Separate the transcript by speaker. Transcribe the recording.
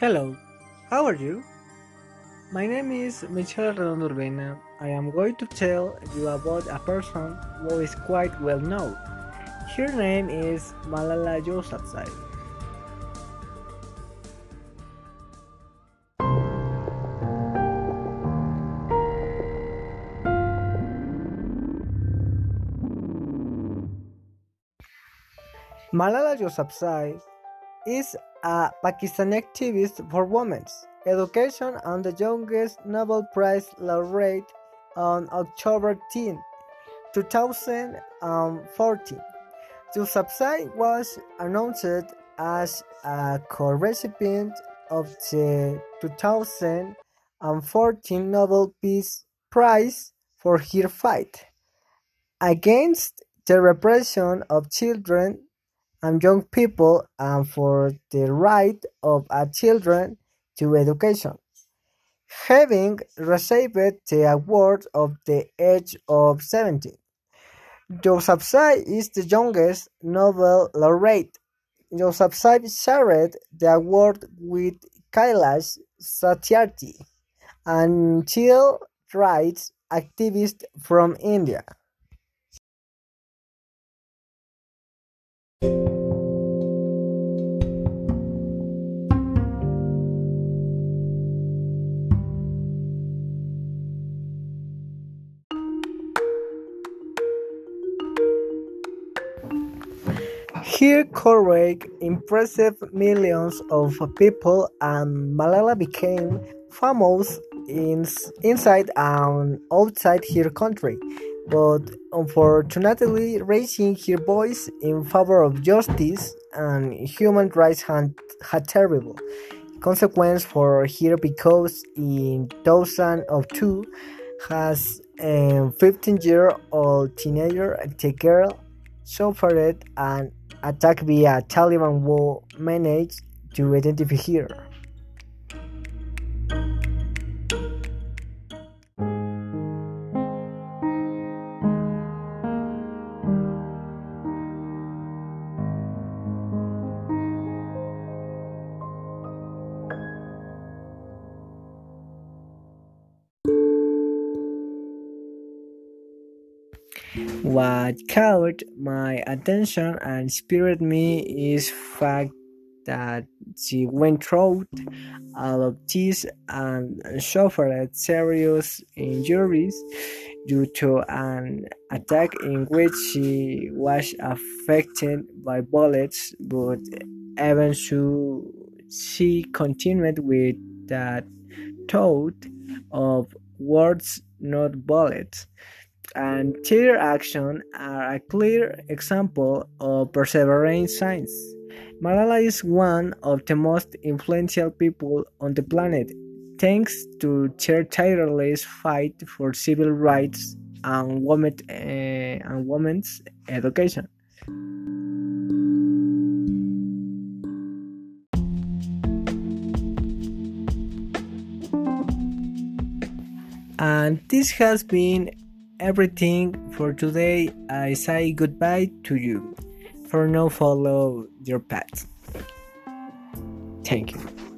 Speaker 1: Hello, how are you? My name is Michelle Redondo Urbina. I am going to tell you about a person who is quite well known. Her name is Malala Yousafzai. Malala Yousafzai is a Pakistani activist for women's education and the youngest Nobel Prize laureate on October 10, 2014. Yousafzai was announced as a co-recipient of the 2014 Nobel Peace Prize for her fight against the repression of children and young people and for the right of a children to education. Having received the award at the age of 17. Yousafzai is the youngest Nobel laureate. Yousafzai shared the award with Kailash Satyarthi, an child rights activist from India. Her courage impressed millions of people and Malala became famous in, inside and outside her country, but unfortunately raising her voice in favor of justice and human rights had, had terrible consequences for her because in 2002 has um, a 15 year old teenager the girl suffered an attack via Taliban who managed to identify her. What caught my attention and inspired me is fact that she went through all of this and suffered serious injuries due to an attack in which she was affected by bullets, but even so, she continued with that thought of words, not bullets and their action are a clear example of perseverance science. Malala is one of the most influential people on the planet, thanks to her tireless fight for civil rights and, women, uh, and women's education. And this has been everything for today. I say goodbye to you. For now, follow your path. Thank you.